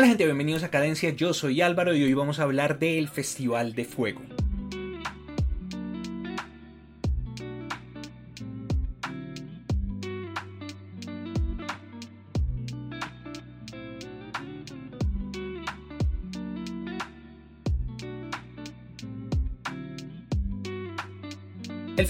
Hola gente, bienvenidos a Cadencia, yo soy Álvaro y hoy vamos a hablar del Festival de Fuego.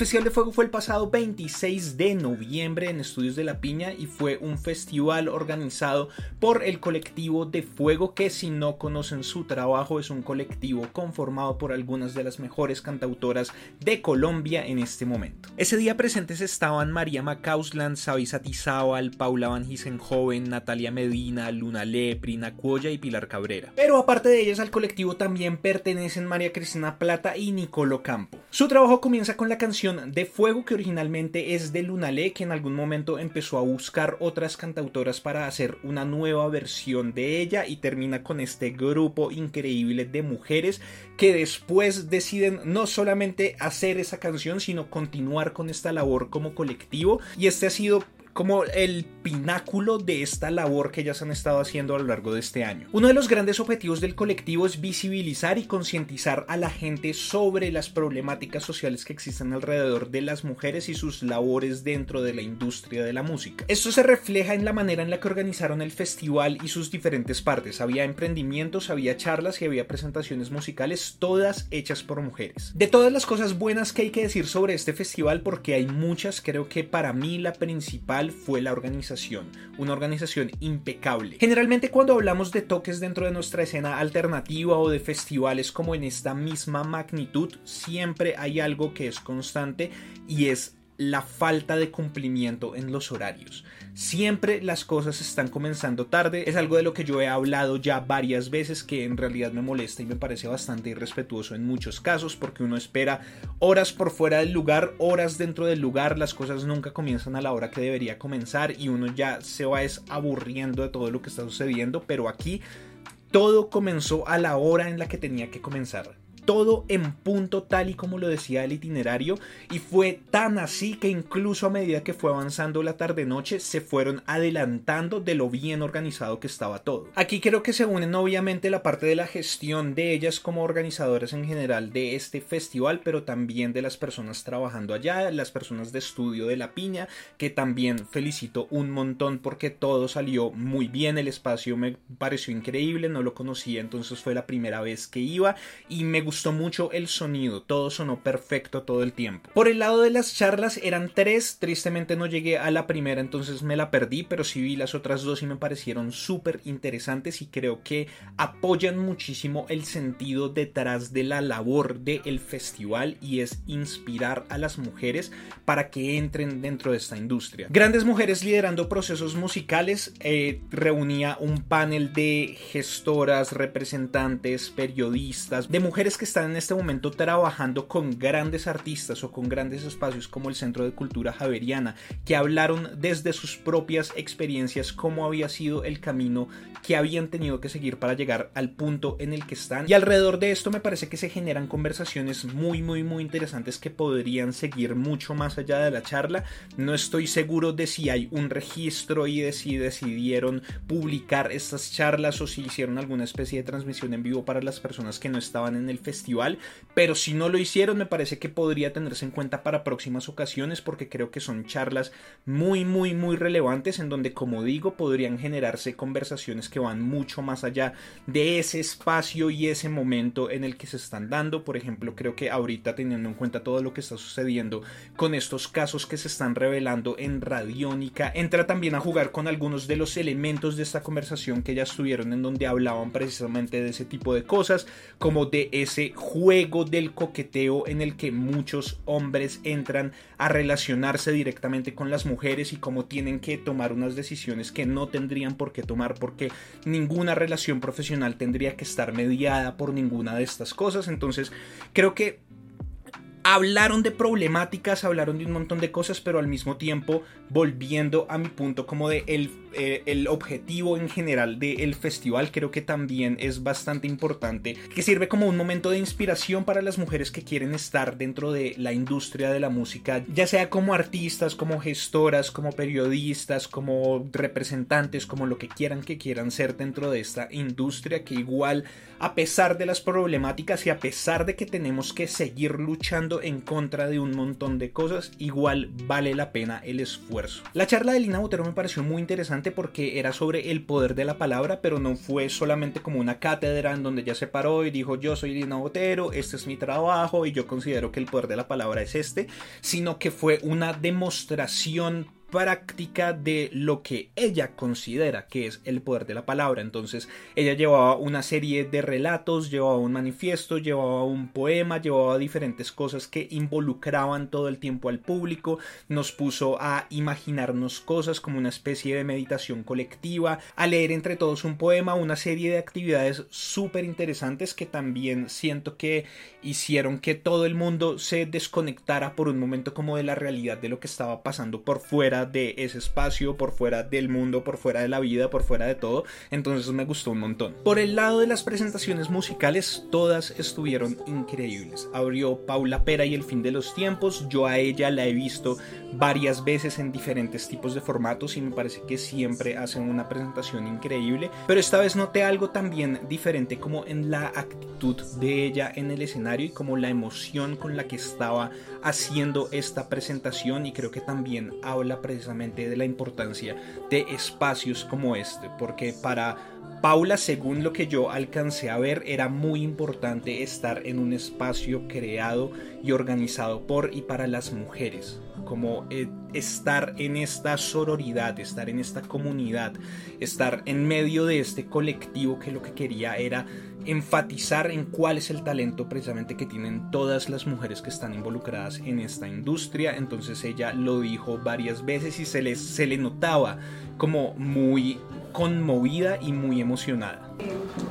Festival de Fuego fue el pasado 26 de noviembre en Estudios de la Piña y fue un festival organizado por el colectivo de Fuego que si no conocen su trabajo es un colectivo conformado por algunas de las mejores cantautoras de Colombia en este momento. Ese día presentes estaban María Macausland, Sabi Satizábal, Paula Van Joven, Natalia Medina, Luna Lepri, Nacuoya y Pilar Cabrera. Pero aparte de ellas al colectivo también pertenecen María Cristina Plata y Nicolo Campo. Su trabajo comienza con la canción de Fuego que originalmente es de Lunale, que en algún momento empezó a buscar otras cantautoras para hacer una nueva versión de ella y termina con este grupo increíble de mujeres que después deciden no solamente hacer esa canción, sino continuar con esta labor como colectivo. Y este ha sido como el pináculo de esta labor que ellas han estado haciendo a lo largo de este año. Uno de los grandes objetivos del colectivo es visibilizar y concientizar a la gente sobre las problemáticas sociales que existen alrededor de las mujeres y sus labores dentro de la industria de la música. Esto se refleja en la manera en la que organizaron el festival y sus diferentes partes. Había emprendimientos, había charlas y había presentaciones musicales, todas hechas por mujeres. De todas las cosas buenas que hay que decir sobre este festival, porque hay muchas, creo que para mí la principal fue la organización, una organización impecable. Generalmente cuando hablamos de toques dentro de nuestra escena alternativa o de festivales como en esta misma magnitud, siempre hay algo que es constante y es la falta de cumplimiento en los horarios. Siempre las cosas están comenzando tarde. Es algo de lo que yo he hablado ya varias veces que en realidad me molesta y me parece bastante irrespetuoso en muchos casos porque uno espera horas por fuera del lugar, horas dentro del lugar, las cosas nunca comienzan a la hora que debería comenzar y uno ya se va aburriendo de todo lo que está sucediendo, pero aquí todo comenzó a la hora en la que tenía que comenzar todo en punto tal y como lo decía el itinerario y fue tan así que incluso a medida que fue avanzando la tarde noche se fueron adelantando de lo bien organizado que estaba todo. Aquí creo que se unen obviamente la parte de la gestión de ellas como organizadoras en general de este festival pero también de las personas trabajando allá, las personas de estudio de la piña que también felicito un montón porque todo salió muy bien, el espacio me pareció increíble, no lo conocía entonces fue la primera vez que iba y me gustó mucho el sonido, todo sonó perfecto todo el tiempo. Por el lado de las charlas eran tres, tristemente no llegué a la primera, entonces me la perdí, pero sí vi las otras dos y me parecieron súper interesantes y creo que apoyan muchísimo el sentido detrás de la labor del festival y es inspirar a las mujeres para que entren dentro de esta industria. Grandes mujeres liderando procesos musicales eh, reunía un panel de gestoras, representantes, periodistas, de mujeres que están en este momento trabajando con grandes artistas o con grandes espacios como el Centro de Cultura Javeriana, que hablaron desde sus propias experiencias cómo había sido el camino que habían tenido que seguir para llegar al punto en el que están. Y alrededor de esto me parece que se generan conversaciones muy, muy, muy interesantes que podrían seguir mucho más allá de la charla. No estoy seguro de si hay un registro y de si decidieron publicar estas charlas o si hicieron alguna especie de transmisión en vivo para las personas que no estaban en el festival festival, pero si no lo hicieron me parece que podría tenerse en cuenta para próximas ocasiones porque creo que son charlas muy muy muy relevantes en donde como digo podrían generarse conversaciones que van mucho más allá de ese espacio y ese momento en el que se están dando, por ejemplo creo que ahorita teniendo en cuenta todo lo que está sucediendo con estos casos que se están revelando en Radiónica, entra también a jugar con algunos de los elementos de esta conversación que ya estuvieron en donde hablaban precisamente de ese tipo de cosas, como de ese juego del coqueteo en el que muchos hombres entran a relacionarse directamente con las mujeres y cómo tienen que tomar unas decisiones que no tendrían por qué tomar porque ninguna relación profesional tendría que estar mediada por ninguna de estas cosas. Entonces creo que hablaron de problemáticas, hablaron de un montón de cosas, pero al mismo tiempo volviendo a mi punto como de el eh, el objetivo en general del festival creo que también es bastante importante, que sirve como un momento de inspiración para las mujeres que quieren estar dentro de la industria de la música, ya sea como artistas, como gestoras, como periodistas, como representantes, como lo que quieran que quieran ser dentro de esta industria que igual a pesar de las problemáticas y a pesar de que tenemos que seguir luchando en contra de un montón de cosas, igual vale la pena el esfuerzo. La charla de Lina Botero me pareció muy interesante porque era sobre el poder de la palabra, pero no fue solamente como una cátedra en donde ya se paró y dijo yo soy Lina Botero, este es mi trabajo y yo considero que el poder de la palabra es este, sino que fue una demostración práctica de lo que ella considera que es el poder de la palabra. Entonces ella llevaba una serie de relatos, llevaba un manifiesto, llevaba un poema, llevaba diferentes cosas que involucraban todo el tiempo al público, nos puso a imaginarnos cosas como una especie de meditación colectiva, a leer entre todos un poema, una serie de actividades súper interesantes que también siento que hicieron que todo el mundo se desconectara por un momento como de la realidad de lo que estaba pasando por fuera de ese espacio, por fuera del mundo, por fuera de la vida, por fuera de todo. Entonces me gustó un montón. Por el lado de las presentaciones musicales, todas estuvieron increíbles. Abrió Paula Pera y El fin de los tiempos. Yo a ella la he visto varias veces en diferentes tipos de formatos y me parece que siempre hacen una presentación increíble. Pero esta vez noté algo también diferente como en la actitud de ella en el escenario y como la emoción con la que estaba haciendo esta presentación y creo que también habla precisamente de la importancia de espacios como este porque para Paula, según lo que yo alcancé a ver, era muy importante estar en un espacio creado y organizado por y para las mujeres, como eh, estar en esta sororidad, estar en esta comunidad, estar en medio de este colectivo que lo que quería era enfatizar en cuál es el talento precisamente que tienen todas las mujeres que están involucradas en esta industria. Entonces ella lo dijo varias veces y se, les, se le notaba como muy conmovida y muy emocionada.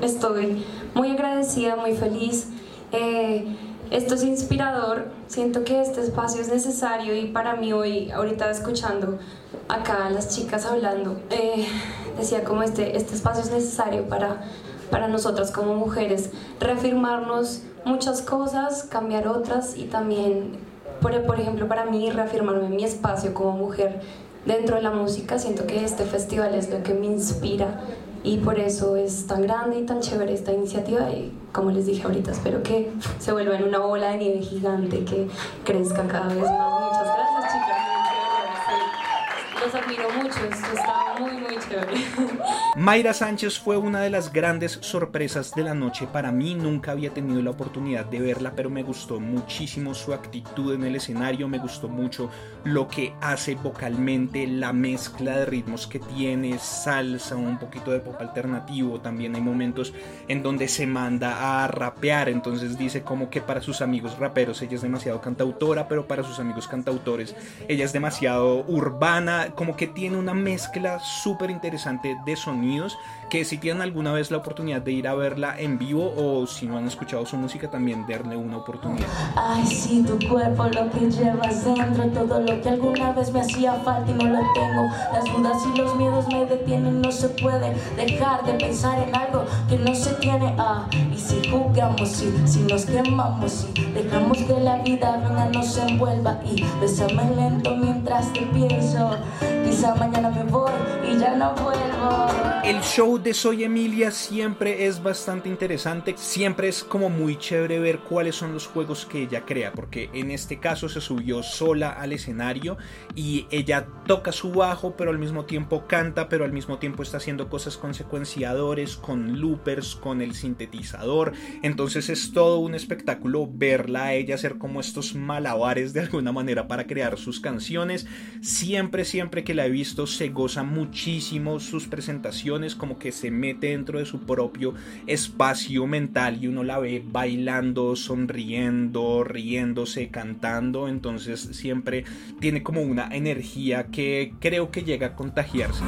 Estoy muy agradecida, muy feliz. Eh, esto es inspirador. Siento que este espacio es necesario y para mí hoy, ahorita escuchando acá a las chicas hablando, eh, decía como este, este espacio es necesario para, para nosotras como mujeres reafirmarnos muchas cosas, cambiar otras y también, por, por ejemplo, para mí reafirmarme mi espacio como mujer dentro de la música. Siento que este festival es lo que me inspira y por eso es tan grande y tan chévere esta iniciativa y como les dije ahorita, espero que se vuelva en una bola de nieve gigante que crezca cada vez más. Muchas gracias chicas, los admiro mucho, muy muy chévere. Mayra Sánchez fue una de las grandes sorpresas de la noche para mí, nunca había tenido la oportunidad de verla, pero me gustó muchísimo su actitud en el escenario, me gustó mucho lo que hace vocalmente, la mezcla de ritmos que tiene, salsa, un poquito de pop alternativo, también hay momentos en donde se manda a rapear, entonces dice como que para sus amigos raperos ella es demasiado cantautora, pero para sus amigos cantautores ella es demasiado urbana, como que tiene una mezcla súper interesante de sonidos que si tienen alguna vez la oportunidad de ir a verla en vivo o si no han escuchado su música también darle una oportunidad. Ay, sí, tu cuerpo, lo que llevas dentro, todo lo que alguna vez me hacía falta y no lo tengo. Las dudas y los miedos me detienen, no se puede dejar de pensar en algo que no se tiene. Ah, y si jugamos, si, si nos quemamos, si dejamos que la vida venga, nos envuelva y besame lento mientras te pienso. Mañana me voy y ya vuelvo. El show de Soy Emilia siempre es bastante interesante, siempre es como muy chévere ver cuáles son los juegos que ella crea, porque en este caso se subió sola al escenario y ella toca su bajo, pero al mismo tiempo canta, pero al mismo tiempo está haciendo cosas con secuenciadores, con loopers, con el sintetizador, entonces es todo un espectáculo verla a ella hacer como estos malabares de alguna manera para crear sus canciones, siempre, siempre que he visto se goza muchísimo sus presentaciones, como que se mete dentro de su propio espacio mental y uno la ve bailando, sonriendo, riéndose, cantando, entonces siempre tiene como una energía que creo que llega a contagiarse.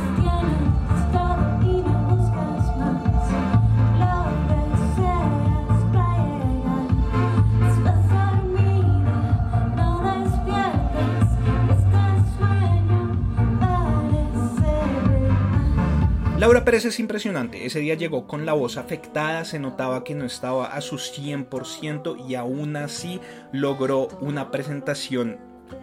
Laura Pérez es impresionante, ese día llegó con la voz afectada, se notaba que no estaba a su 100% y aún así logró una presentación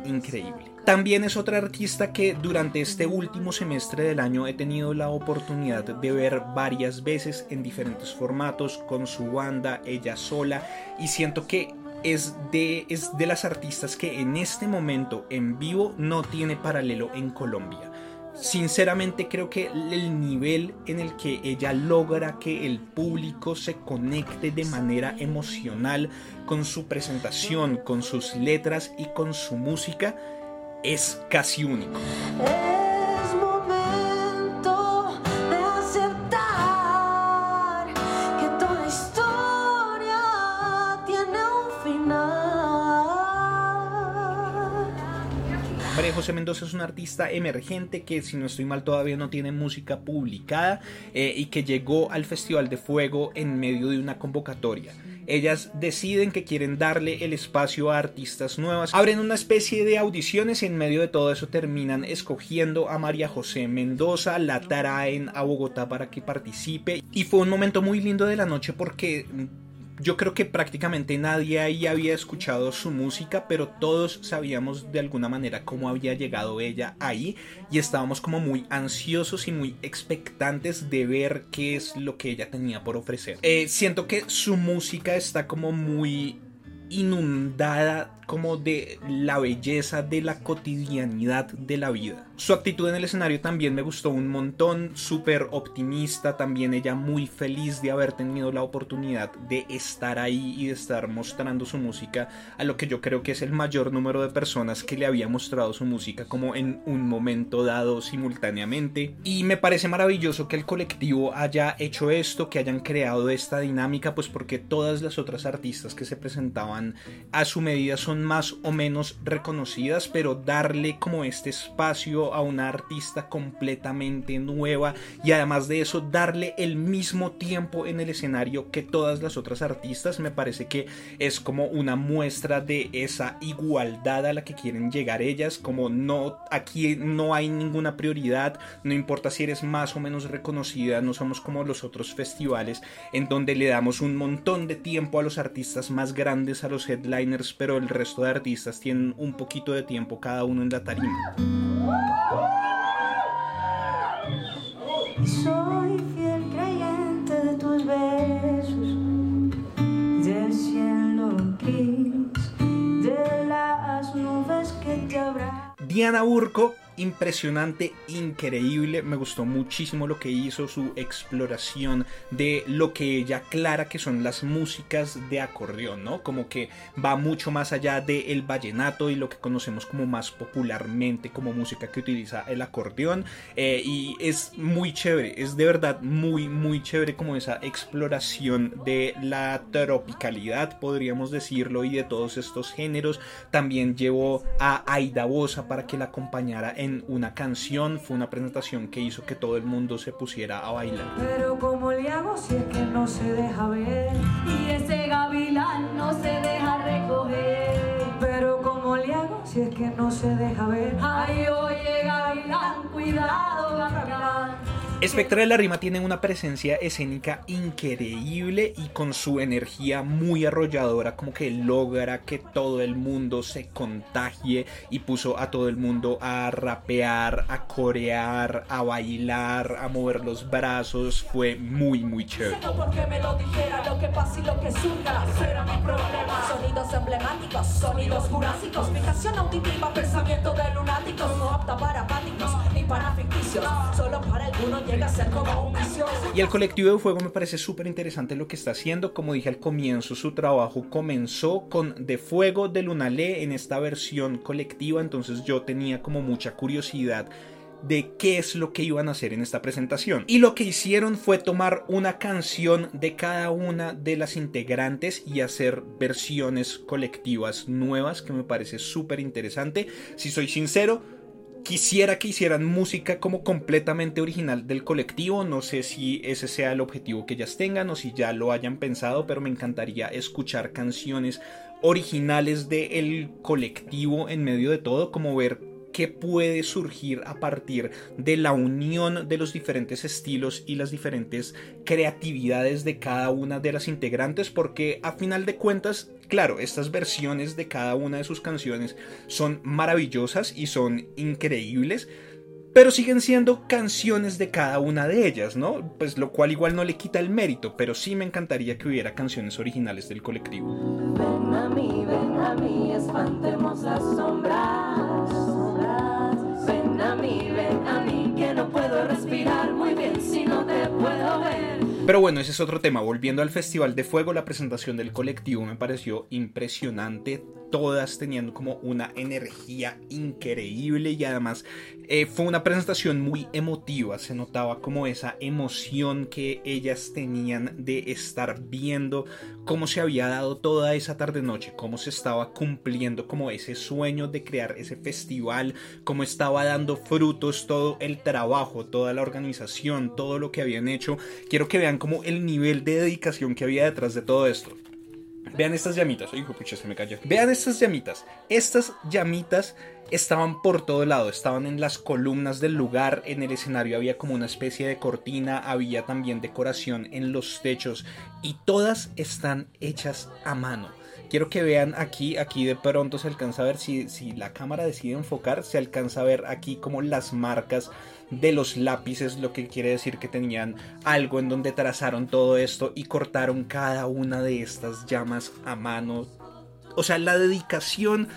increíble. También es otra artista que durante este último semestre del año he tenido la oportunidad de ver varias veces en diferentes formatos, con su banda, ella sola, y siento que es de, es de las artistas que en este momento en vivo no tiene paralelo en Colombia. Sinceramente creo que el nivel en el que ella logra que el público se conecte de manera emocional con su presentación, con sus letras y con su música es casi único. José Mendoza es una artista emergente que, si no estoy mal, todavía no tiene música publicada eh, y que llegó al Festival de Fuego en medio de una convocatoria. Ellas deciden que quieren darle el espacio a artistas nuevas. Abren una especie de audiciones y en medio de todo eso terminan escogiendo a María José Mendoza, la traen a Bogotá para que participe. Y fue un momento muy lindo de la noche porque yo creo que prácticamente nadie ahí había escuchado su música, pero todos sabíamos de alguna manera cómo había llegado ella ahí y estábamos como muy ansiosos y muy expectantes de ver qué es lo que ella tenía por ofrecer. Eh, siento que su música está como muy inundada como de la belleza de la cotidianidad de la vida. Su actitud en el escenario también me gustó un montón, súper optimista, también ella muy feliz de haber tenido la oportunidad de estar ahí y de estar mostrando su música a lo que yo creo que es el mayor número de personas que le había mostrado su música como en un momento dado simultáneamente. Y me parece maravilloso que el colectivo haya hecho esto, que hayan creado esta dinámica, pues porque todas las otras artistas que se presentaban a su medida son más o menos reconocidas, pero darle como este espacio a una artista completamente nueva y además de eso darle el mismo tiempo en el escenario que todas las otras artistas me parece que es como una muestra de esa igualdad a la que quieren llegar ellas, como no aquí no hay ninguna prioridad, no importa si eres más o menos reconocida, no somos como los otros festivales en donde le damos un montón de tiempo a los artistas más grandes, a los headliners, pero el resto de artistas tienen un poquito de tiempo cada uno en la tarima. Soy fiel creyente de tus besos, del cielo gris, de las nubes que te abrazan. Diana Urco, impresionante, increíble, me gustó muchísimo lo que hizo, su exploración de lo que ella aclara que son las músicas de acordeón, ¿no? Como que va mucho más allá del vallenato y lo que conocemos como más popularmente como música que utiliza el acordeón eh, y es muy chévere, es de verdad muy, muy chévere como esa exploración de la tropicalidad, podríamos decirlo, y de todos estos géneros. También llevó a Aida Bosa para que la acompañara en una canción, fue una presentación que hizo que todo el mundo se pusiera a bailar. Pero como le hago si es que no se deja ver y ese gavilán no se deja recoger. Pero como le hago si es que no se deja ver. Ay, oye gavilán, cuidado gavilán. Espectra de la Rima tiene una presencia escénica increíble y con su energía muy arrolladora como que logra que todo el mundo se contagie y puso a todo el mundo a rapear, a corear, a bailar, a mover los brazos. Fue muy muy chévere. porque me lo dijera lo que pasa y lo que surja será mi problema sonidos emblemáticos sonidos jurásicos fijación auditiva pensamiento de lunáticos no apta para apáticos ni para ficticios solo para algunos Y el colectivo de fuego me parece súper interesante lo que está haciendo. Como dije al comienzo, su trabajo comenzó con De Fuego de Lunalé en esta versión colectiva. Entonces yo tenía como mucha curiosidad de qué es lo que iban a hacer en esta presentación. Y lo que hicieron fue tomar una canción de cada una de las integrantes y hacer versiones colectivas nuevas que me parece súper interesante. Si soy sincero, quisiera que hicieran música como completamente original del colectivo. No sé si ese sea el objetivo que ellas tengan o si ya lo hayan pensado, pero me encantaría escuchar canciones originales del colectivo en medio de todo, como ver qué puede surgir a partir de la unión de los diferentes estilos y las diferentes creatividades de cada una de las integrantes, porque a final de cuentas, claro, estas versiones de cada una de sus canciones son maravillosas y son increíbles, pero siguen siendo canciones de cada una de ellas, ¿no? Pues lo cual igual no le quita el mérito, pero sí me encantaría que hubiera canciones originales del colectivo. Ven a mí, ven a mí, espantemos las sombras. Pero bueno, ese es otro tema. Volviendo al Festival de Fuego, la presentación del colectivo me pareció impresionante todas teniendo como una energía increíble y además eh, fue una presentación muy emotiva, se notaba como esa emoción que ellas tenían de estar viendo cómo se había dado toda esa tarde noche, cómo se estaba cumpliendo como ese sueño de crear ese festival, cómo estaba dando frutos todo el trabajo, toda la organización, todo lo que habían hecho. Quiero que vean como el nivel de dedicación que había detrás de todo esto. Vean estas llamitas. Hijo, pucha, se me cayó. Vean estas llamitas. Estas llamitas estaban por todo lado. Estaban en las columnas del lugar. En el escenario había como una especie de cortina. Había también decoración en los techos. Y todas están hechas a mano. Quiero que vean aquí, aquí de pronto se alcanza a ver si, si la cámara decide enfocar, se alcanza a ver aquí como las marcas de los lápices, lo que quiere decir que tenían algo en donde trazaron todo esto y cortaron cada una de estas llamas a mano. O sea, la dedicación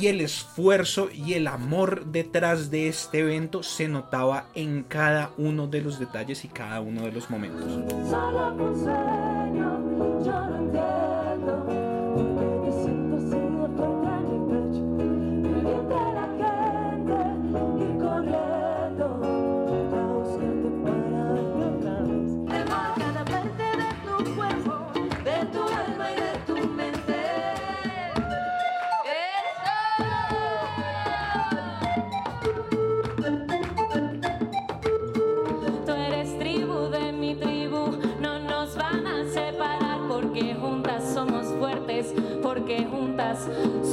y el esfuerzo y el amor detrás de este evento se notaba en cada uno de los detalles y cada uno de los momentos.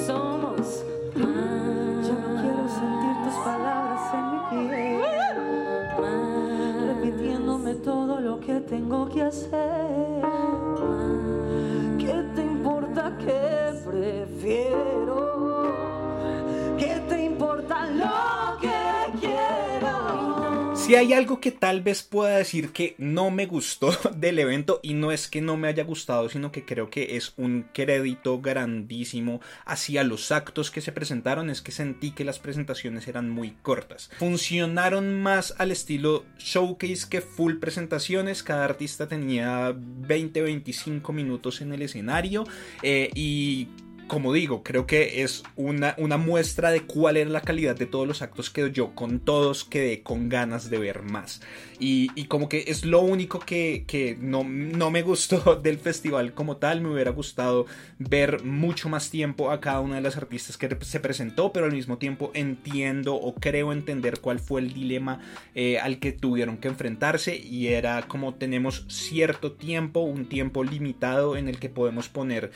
Somos más. Yo no quiero sentir tus palabras en mi piel, repitiéndome todo lo que tengo que hacer. ¿Qué te importa que prefiero? ¿Qué te importa lo que si hay algo que tal vez pueda decir que no me gustó del evento, y no es que no me haya gustado, sino que creo que es un crédito grandísimo hacia los actos que se presentaron, es que sentí que las presentaciones eran muy cortas. Funcionaron más al estilo showcase que full presentaciones, cada artista tenía 20-25 minutos en el escenario eh, y como digo, creo que es una, una, muestra de cuál era la calidad de todos los actos que yo con todos quedé con ganas de ver más. Y, como que es lo único que, no, no, me gustó del festival como tal. Me hubiera gustado ver mucho más tiempo a cada una de las artistas que se presentó, pero al mismo tiempo entiendo o creo entender cuál fue el dilema eh, al que tuvieron que enfrentarse. Y era como tenemos cierto tiempo, un tiempo limitado en el que podemos poner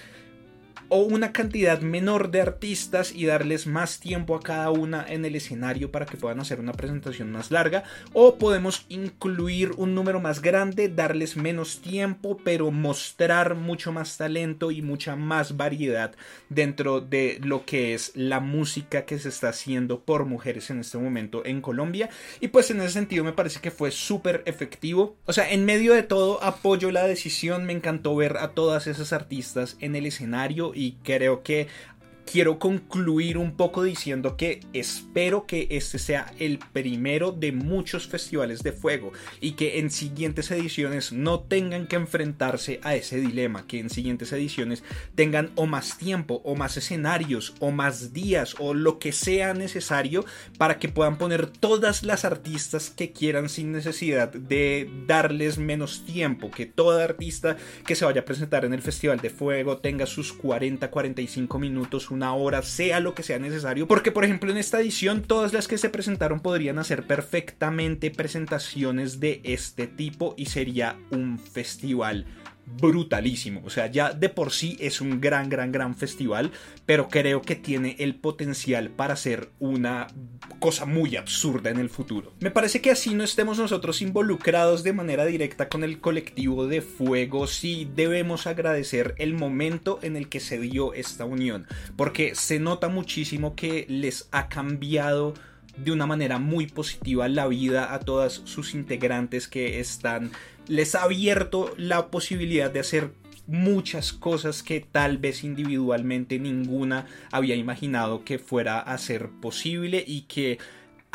o una cantidad menor de artistas y darles más tiempo a cada una en el escenario para que puedan hacer una presentación más larga. O podemos incluir un número más grande, darles menos tiempo pero mostrar mucho más talento y mucha más variedad dentro de lo que es la música que se está haciendo por mujeres en este momento en Colombia. Y pues en ese sentido me parece que fue súper efectivo. O sea en medio de todo apoyo la decisión me encantó ver a todas esas artistas en el escenario y creo que quiero concluir un poco diciendo que espero que este sea el primero de muchos festivales de fuego y que en siguientes ediciones no tengan que enfrentarse a ese dilema, que en siguientes ediciones tengan o más tiempo o más escenarios o más días o lo que sea necesario para que puedan poner todas las artistas que quieran sin necesidad de darles menos tiempo, que toda artista que se vaya a presentar en el Festival de Fuego tenga sus 40-45 minutos una hora, sea lo que sea necesario. Porque, por ejemplo, en esta edición, todas las que se presentaron podrían hacer perfectamente presentaciones de este tipo y sería un festival brutalísimo. O sea, ya de por sí es un gran, gran, gran festival, pero creo que tiene el potencial para ser una cosa muy absurda en el futuro. Me parece que así no estemos nosotros involucrados de manera directa con el colectivo de fuego, sí debemos agradecer el momento en el que se dio esta unión, porque se nota muchísimo que les ha cambiado de una manera muy positiva la vida a todas sus integrantes que están les ha abierto la posibilidad de hacer muchas cosas que tal vez individualmente ninguna había imaginado que fuera a ser posible y que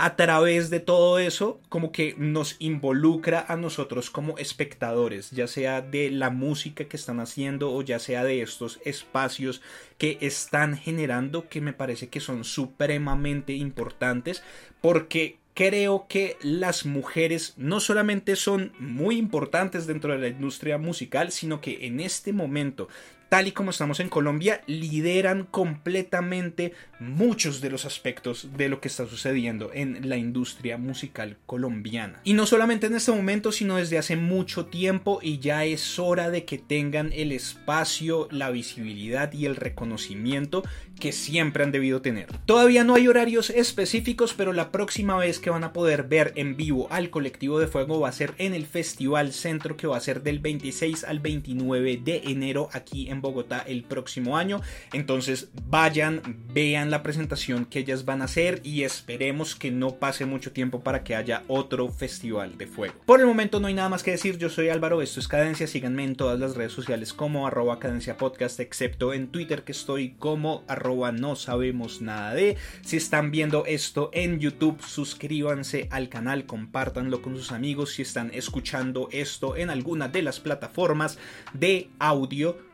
a través de todo eso como que nos involucra a nosotros como espectadores, ya sea de la música que están haciendo o ya sea de estos espacios que están generando que me parece que son supremamente importantes porque creo que las mujeres no solamente son muy importantes dentro de la industria musical, sino que en este momento tal y como estamos en Colombia, lideran completamente muchos de los aspectos de lo que está sucediendo en la industria musical colombiana. Y no solamente en este momento, sino desde hace mucho tiempo y ya es hora de que tengan el espacio, la visibilidad y el reconocimiento que siempre han debido tener. Todavía no hay horarios específicos, pero la próxima vez que van a poder ver en vivo al colectivo de fuego va a ser en el Festival Centro que va a ser del 26 al 29 de enero aquí Bogotá el próximo año. Entonces vayan, vean la presentación que ellas van a hacer y esperemos que no pase mucho tiempo para que haya otro festival de fuego. Por el momento no hay nada más que decir, yo soy Álvaro, esto es Cadencia, síganme en todas las redes sociales como arroba cadencia podcast, excepto en Twitter que estoy como arroba no sabemos nada de. Si están viendo esto en YouTube, suscríbanse al canal, compártanlo con sus amigos. Si están escuchando esto en alguna de las plataformas de audio,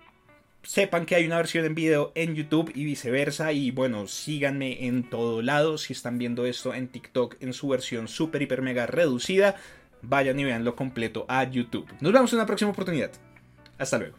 sepan que hay una versión en video en YouTube y viceversa. Y bueno, síganme en todo lado. Si están viendo esto en TikTok en su versión super, hiper, mega reducida, vayan y vean lo completo a YouTube. Nos vemos en una próxima oportunidad. Hasta luego.